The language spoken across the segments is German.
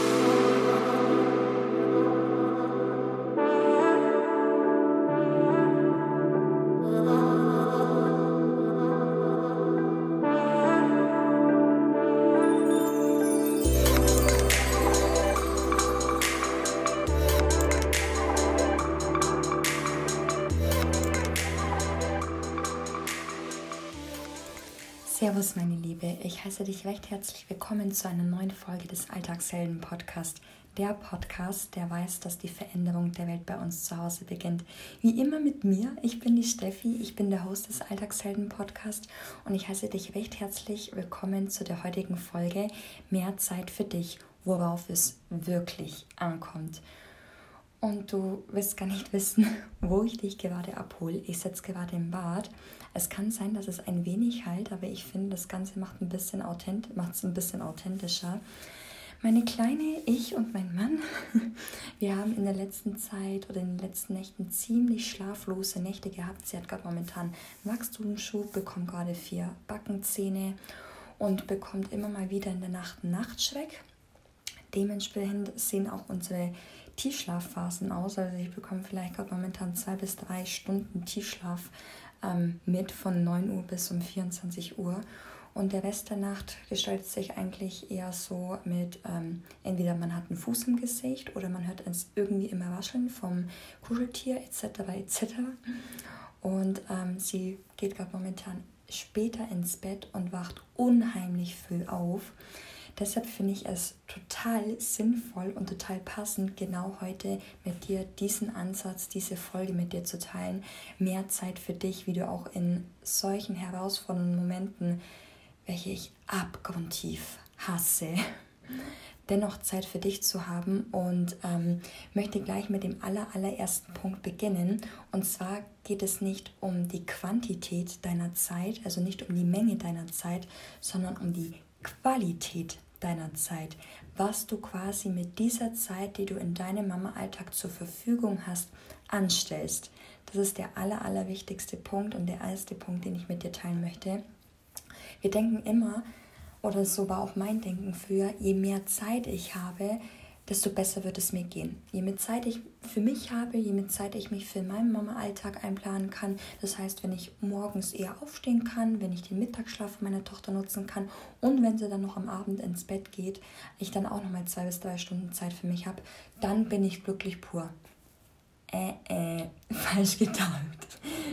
Oh. Servus, meine Liebe. Ich heiße dich recht herzlich willkommen zu einer neuen Folge des Alltagshelden Podcast. Der Podcast, der weiß, dass die Veränderung der Welt bei uns zu Hause beginnt. Wie immer mit mir. Ich bin die Steffi. Ich bin der Host des Alltagshelden Podcast und ich heiße dich recht herzlich willkommen zu der heutigen Folge Mehr Zeit für dich, worauf es wirklich ankommt. Und du wirst gar nicht wissen, wo ich dich gerade abhole. Ich sitze gerade im Bad es kann sein, dass es ein wenig halt, aber ich finde, das Ganze macht es ein bisschen authentischer. Meine kleine, ich und mein Mann, wir haben in der letzten Zeit oder in den letzten Nächten ziemlich schlaflose Nächte gehabt. Sie hat gerade momentan Wachstumsschub, bekommt gerade vier Backenzähne und bekommt immer mal wieder in der Nacht Nachtschreck. Dementsprechend sehen auch unsere Tiefschlafphasen aus. Also ich bekomme vielleicht gerade momentan zwei bis drei Stunden Tiefschlaf ähm, mit von 9 Uhr bis um 24 Uhr. Und der Rest der Nacht gestaltet sich eigentlich eher so mit, ähm, entweder man hat einen Fuß im Gesicht oder man hört es irgendwie immer wascheln vom Kuscheltier etc. etc. Und ähm, sie geht gerade momentan später ins Bett und wacht unheimlich früh auf. Deshalb finde ich es total sinnvoll und total passend, genau heute mit dir diesen Ansatz, diese Folge mit dir zu teilen. Mehr Zeit für dich, wie du auch in solchen herausfordernden Momenten, welche ich abgrundtief hasse, dennoch Zeit für dich zu haben und ähm, möchte gleich mit dem aller, allerersten Punkt beginnen. Und zwar geht es nicht um die Quantität deiner Zeit, also nicht um die Menge deiner Zeit, sondern um die Qualität deiner Zeit, was du quasi mit dieser Zeit, die du in deinem Mama-Alltag zur Verfügung hast, anstellst. Das ist der aller, allerwichtigste Punkt und der erste Punkt, den ich mit dir teilen möchte. Wir denken immer, oder so war auch mein Denken früher, je mehr Zeit ich habe, desto besser wird es mir gehen. Je mehr Zeit ich für mich habe, je mehr Zeit ich mich für meinen Mama-Alltag einplanen kann. Das heißt, wenn ich morgens eher aufstehen kann, wenn ich den Mittagsschlaf meiner Tochter nutzen kann und wenn sie dann noch am Abend ins Bett geht, ich dann auch noch mal zwei bis drei Stunden Zeit für mich habe, dann bin ich glücklich pur. Äh, äh, falsch gedacht.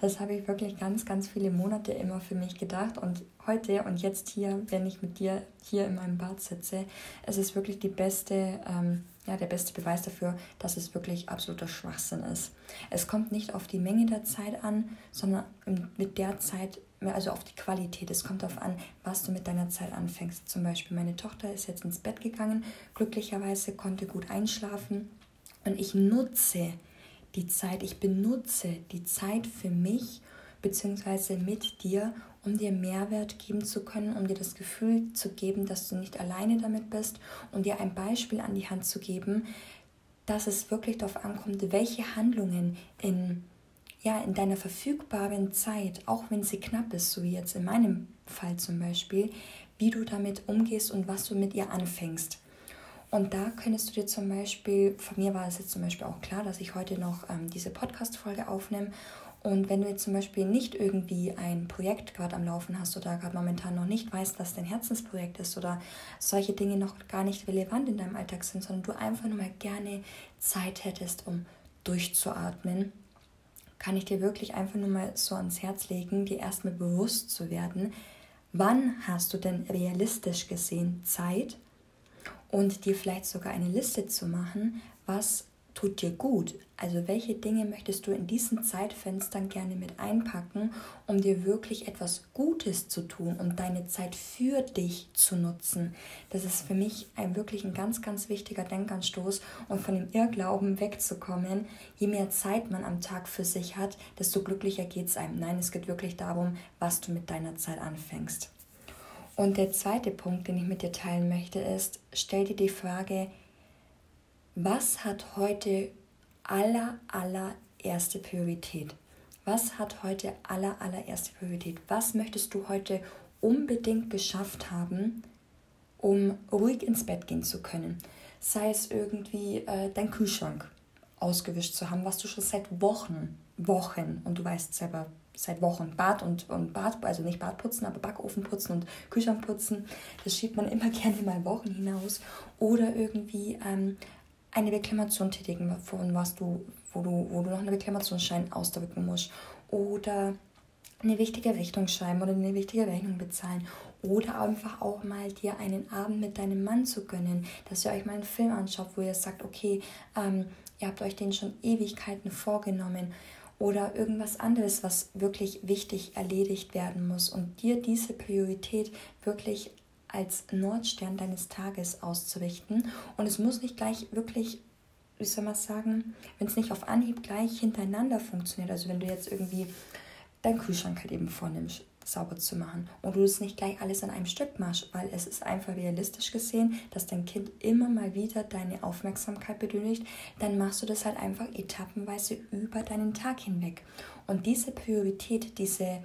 Das habe ich wirklich ganz, ganz viele Monate immer für mich gedacht und heute und jetzt hier, wenn ich mit dir hier in meinem Bad sitze, es ist wirklich die beste, ähm, ja, der beste Beweis dafür, dass es wirklich absoluter Schwachsinn ist. Es kommt nicht auf die Menge der Zeit an, sondern mit der Zeit, also auf die Qualität. Es kommt darauf an, was du mit deiner Zeit anfängst. Zum Beispiel meine Tochter ist jetzt ins Bett gegangen, glücklicherweise konnte gut einschlafen und ich nutze die Zeit, ich benutze die Zeit für mich bzw. mit dir, um dir Mehrwert geben zu können, um dir das Gefühl zu geben, dass du nicht alleine damit bist, um dir ein Beispiel an die Hand zu geben, dass es wirklich darauf ankommt, welche Handlungen in, ja, in deiner verfügbaren Zeit, auch wenn sie knapp ist, so wie jetzt in meinem Fall zum Beispiel, wie du damit umgehst und was du mit ihr anfängst. Und da könntest du dir zum Beispiel, von mir war es jetzt zum Beispiel auch klar, dass ich heute noch ähm, diese Podcast-Folge aufnehme. Und wenn du jetzt zum Beispiel nicht irgendwie ein Projekt gerade am Laufen hast oder gerade momentan noch nicht weißt, was dein Herzensprojekt ist oder solche Dinge noch gar nicht relevant in deinem Alltag sind, sondern du einfach nur mal gerne Zeit hättest, um durchzuatmen, kann ich dir wirklich einfach nur mal so ans Herz legen, dir erstmal bewusst zu werden, wann hast du denn realistisch gesehen Zeit und dir vielleicht sogar eine Liste zu machen, was tut dir gut. Also welche Dinge möchtest du in diesen Zeitfenstern gerne mit einpacken, um dir wirklich etwas Gutes zu tun und deine Zeit für dich zu nutzen. Das ist für mich ein wirklich ein ganz, ganz wichtiger Denkanstoß, um von dem Irrglauben wegzukommen. Je mehr Zeit man am Tag für sich hat, desto glücklicher geht es einem. Nein, es geht wirklich darum, was du mit deiner Zeit anfängst. Und der zweite Punkt, den ich mit dir teilen möchte, ist, stell dir die Frage, was hat heute aller, allererste Priorität? Was hat heute aller, allererste Priorität? Was möchtest du heute unbedingt geschafft haben, um ruhig ins Bett gehen zu können? sei es irgendwie äh, dein Kühlschrank ausgewischt zu haben, was du schon seit Wochen, Wochen, und du weißt selber, seit Wochen Bad und, und Bad, also nicht Bad putzen, aber Backofen putzen und Kühlschrank putzen, das schiebt man immer gerne mal Wochen hinaus. Oder irgendwie ähm, eine Reklamation tätigen, von was du, wo du, wo du noch einen Reklamationsschein ausdrücken musst. Oder eine wichtige Rechnung schreiben oder eine wichtige Rechnung bezahlen. Oder einfach auch mal dir einen Abend mit deinem Mann zu gönnen, dass ihr euch mal einen Film anschaut, wo ihr sagt, okay, ähm, ihr habt euch den schon Ewigkeiten vorgenommen oder irgendwas anderes, was wirklich wichtig erledigt werden muss und dir diese Priorität wirklich als Nordstern deines Tages auszurichten. Und es muss nicht gleich wirklich, wie soll man sagen, wenn es nicht auf Anhieb gleich hintereinander funktioniert, also wenn du jetzt irgendwie deinen Kühlschrank halt eben vornimmst, sauber zu machen und du es nicht gleich alles an einem Stück machst, weil es ist einfach realistisch gesehen, dass dein Kind immer mal wieder deine Aufmerksamkeit benötigt, dann machst du das halt einfach etappenweise über deinen Tag hinweg. Und diese Priorität, diese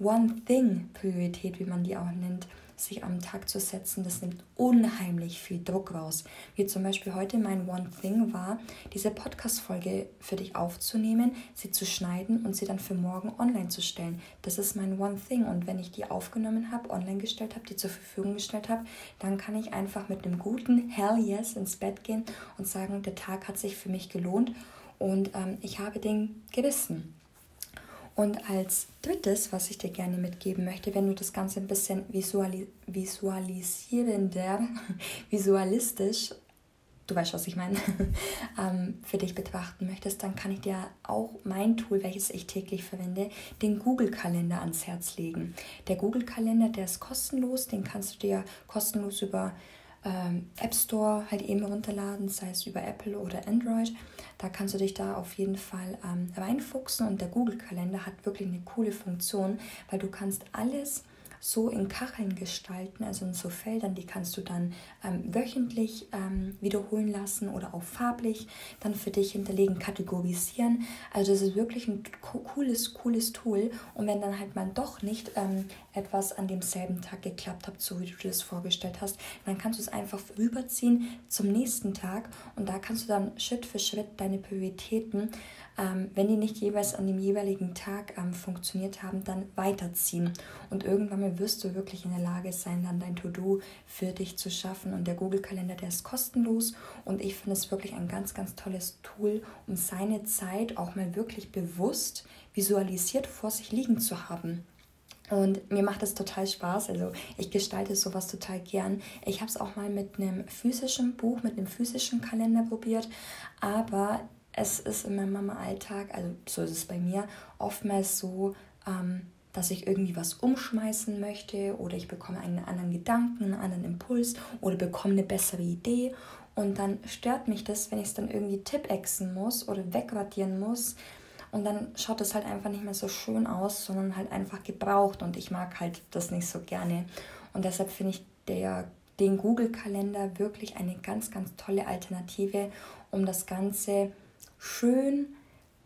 One-Thing-Priorität, wie man die auch nennt, sich am Tag zu setzen, das nimmt unheimlich viel Druck raus. Wie zum Beispiel heute mein One Thing war, diese Podcast-Folge für dich aufzunehmen, sie zu schneiden und sie dann für morgen online zu stellen. Das ist mein One Thing. Und wenn ich die aufgenommen habe, online gestellt habe, die zur Verfügung gestellt habe, dann kann ich einfach mit einem guten Hell Yes ins Bett gehen und sagen, der Tag hat sich für mich gelohnt und ähm, ich habe den Gewissen. Und als drittes, was ich dir gerne mitgeben möchte, wenn du das Ganze ein bisschen visuali visualisierender, visualistisch, du weißt, was ich meine, ähm, für dich betrachten möchtest, dann kann ich dir auch mein Tool, welches ich täglich verwende, den Google-Kalender ans Herz legen. Der Google-Kalender, der ist kostenlos, den kannst du dir kostenlos über ähm, App Store halt eben runterladen, sei es über Apple oder Android. Da kannst du dich da auf jeden Fall ähm, reinfuchsen und der Google-Kalender hat wirklich eine coole Funktion, weil du kannst alles so in Kacheln gestalten, also in so Feldern, die kannst du dann ähm, wöchentlich ähm, wiederholen lassen oder auch farblich dann für dich hinterlegen, kategorisieren. Also das ist wirklich ein cooles, cooles Tool. Und wenn dann halt mal doch nicht ähm, etwas an demselben Tag geklappt hat, so wie du das vorgestellt hast, dann kannst du es einfach rüberziehen zum nächsten Tag und da kannst du dann Schritt für Schritt deine Prioritäten ähm, wenn die nicht jeweils an dem jeweiligen Tag ähm, funktioniert haben, dann weiterziehen. Und irgendwann mal wirst du wirklich in der Lage sein, dann dein To-Do für dich zu schaffen. Und der Google-Kalender, der ist kostenlos und ich finde es wirklich ein ganz, ganz tolles Tool, um seine Zeit auch mal wirklich bewusst visualisiert vor sich liegen zu haben. Und mir macht es total Spaß. Also ich gestalte sowas total gern. Ich habe es auch mal mit einem physischen Buch, mit einem physischen Kalender probiert. Aber es ist in meinem Mama-Alltag, also so ist es bei mir, oftmals so, ähm, dass ich irgendwie was umschmeißen möchte oder ich bekomme einen anderen Gedanken, einen anderen Impuls oder bekomme eine bessere Idee. Und dann stört mich das, wenn ich es dann irgendwie tippexen muss oder wegradieren muss. Und dann schaut es halt einfach nicht mehr so schön aus, sondern halt einfach gebraucht. Und ich mag halt das nicht so gerne. Und deshalb finde ich der, den Google-Kalender wirklich eine ganz, ganz tolle Alternative, um das Ganze schön,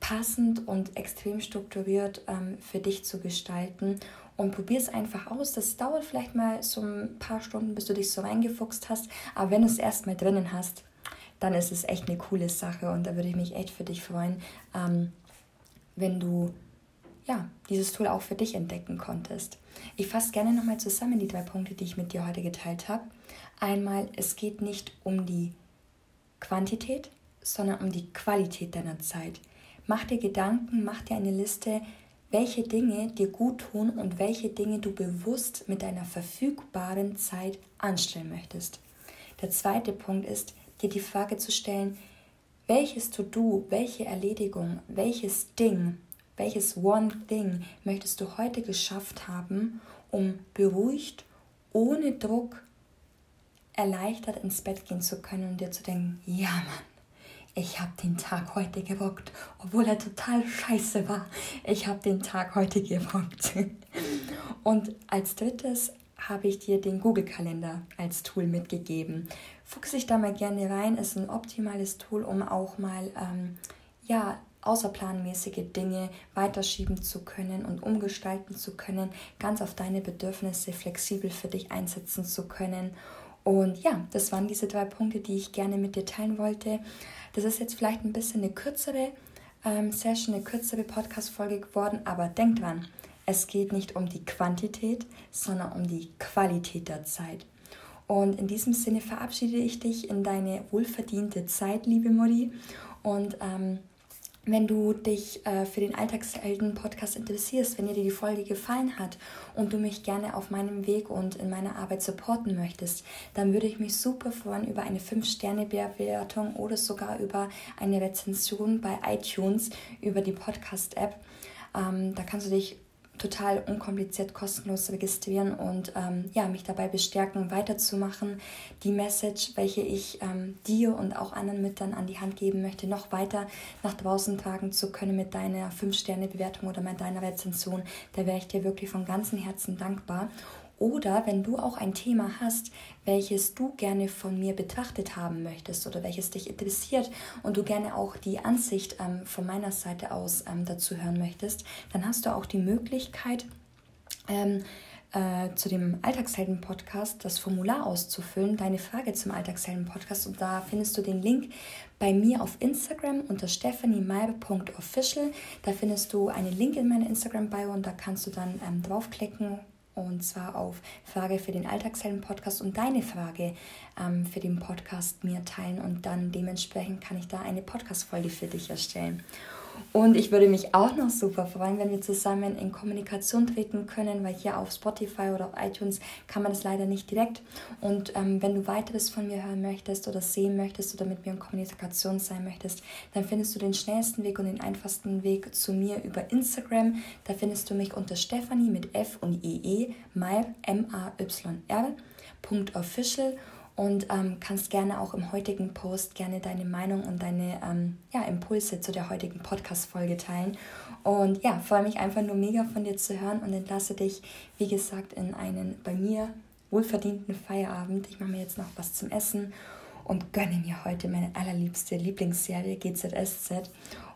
passend und extrem strukturiert ähm, für dich zu gestalten. Und probier es einfach aus. Das dauert vielleicht mal so ein paar Stunden, bis du dich so reingefuchst hast. Aber wenn du es erstmal drinnen hast, dann ist es echt eine coole Sache. Und da würde ich mich echt für dich freuen, ähm, wenn du ja, dieses Tool auch für dich entdecken konntest. Ich fasse gerne nochmal zusammen die drei Punkte, die ich mit dir heute geteilt habe. Einmal, es geht nicht um die Quantität, sondern um die Qualität deiner Zeit. Mach dir Gedanken, mach dir eine Liste, welche Dinge dir gut tun und welche Dinge du bewusst mit deiner verfügbaren Zeit anstellen möchtest. Der zweite Punkt ist, dir die Frage zu stellen, welches To-Do, welche Erledigung, welches Ding, welches One Thing möchtest du heute geschafft haben, um beruhigt, ohne Druck, erleichtert ins Bett gehen zu können und dir zu denken, ja Mann, ich habe den Tag heute gerockt, obwohl er total scheiße war. Ich habe den Tag heute gerockt. Und als drittes habe ich dir den Google-Kalender als Tool mitgegeben. Fuchs dich da mal gerne rein, ist ein optimales Tool, um auch mal ähm, ja, außerplanmäßige Dinge weiterschieben zu können und umgestalten zu können, ganz auf deine Bedürfnisse flexibel für dich einsetzen zu können Und ja, das waren diese drei Punkte, die ich gerne mit dir teilen wollte. Das ist jetzt vielleicht ein bisschen eine kürzere ähm, Session, eine kürzere Podcast-Folge geworden, aber denk dran, es geht nicht um die Quantität, sondern um die Qualität der Zeit. Und in diesem Sinne verabschiede ich dich in deine wohlverdiente Zeit, liebe Modi. Und ähm, wenn du dich äh, für den Alltagshelden-Podcast interessierst, wenn dir die Folge gefallen hat und du mich gerne auf meinem Weg und in meiner Arbeit supporten möchtest, dann würde ich mich super freuen über eine 5-Sterne-Bewertung oder sogar über eine Rezension bei iTunes über die Podcast-App. Ähm, da kannst du dich total unkompliziert kostenlos registrieren und ähm, ja, mich dabei bestärken, weiterzumachen, die Message, welche ich ähm, dir und auch anderen Müttern an die Hand geben möchte, noch weiter nach draußen tragen zu können mit deiner 5-Sterne-Bewertung oder mit deiner Rezension. Da wäre ich dir wirklich von ganzem Herzen dankbar. Oder wenn du auch ein Thema hast, welches du gerne von mir betrachtet haben möchtest oder welches dich interessiert und du gerne auch die Ansicht ähm, von meiner Seite aus ähm, dazu hören möchtest, dann hast du auch die Möglichkeit, ähm, äh, zu dem Alltagshelden-Podcast das Formular auszufüllen, deine Frage zum Alltagshelden-Podcast. Und da findest du den Link bei mir auf Instagram unter stephaniemeibe.official. Da findest du einen Link in meiner Instagram-Bio und da kannst du dann ähm, draufklicken und zwar auf Frage für den Alltagshelden-Podcast und deine Frage ähm, für den Podcast mir teilen und dann dementsprechend kann ich da eine Podcast-Folge für dich erstellen. Und ich würde mich auch noch super freuen, wenn wir zusammen in Kommunikation treten können, weil hier auf Spotify oder auf iTunes kann man das leider nicht direkt. Und ähm, wenn du weiteres von mir hören möchtest oder sehen möchtest oder mit mir in Kommunikation sein möchtest, dann findest du den schnellsten Weg und den einfachsten Weg zu mir über Instagram. Da findest du mich unter Stephanie mit F und IE, Mayr, M-A-Y-R, Official und ähm, kannst gerne auch im heutigen Post gerne deine Meinung und deine ähm, ja, Impulse zu der heutigen Podcast-Folge teilen. Und ja, freue mich einfach nur mega von dir zu hören und entlasse dich, wie gesagt, in einen bei mir wohlverdienten Feierabend. Ich mache mir jetzt noch was zum Essen und gönne mir heute meine allerliebste Lieblingsserie GZSZ.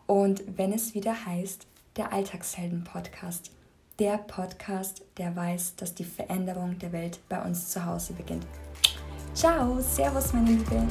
Und wenn es wieder heißt, der Alltagshelden-Podcast. Der Podcast, der weiß, dass die Veränderung der Welt bei uns zu Hause beginnt. Ciao, Servus meine Liebe.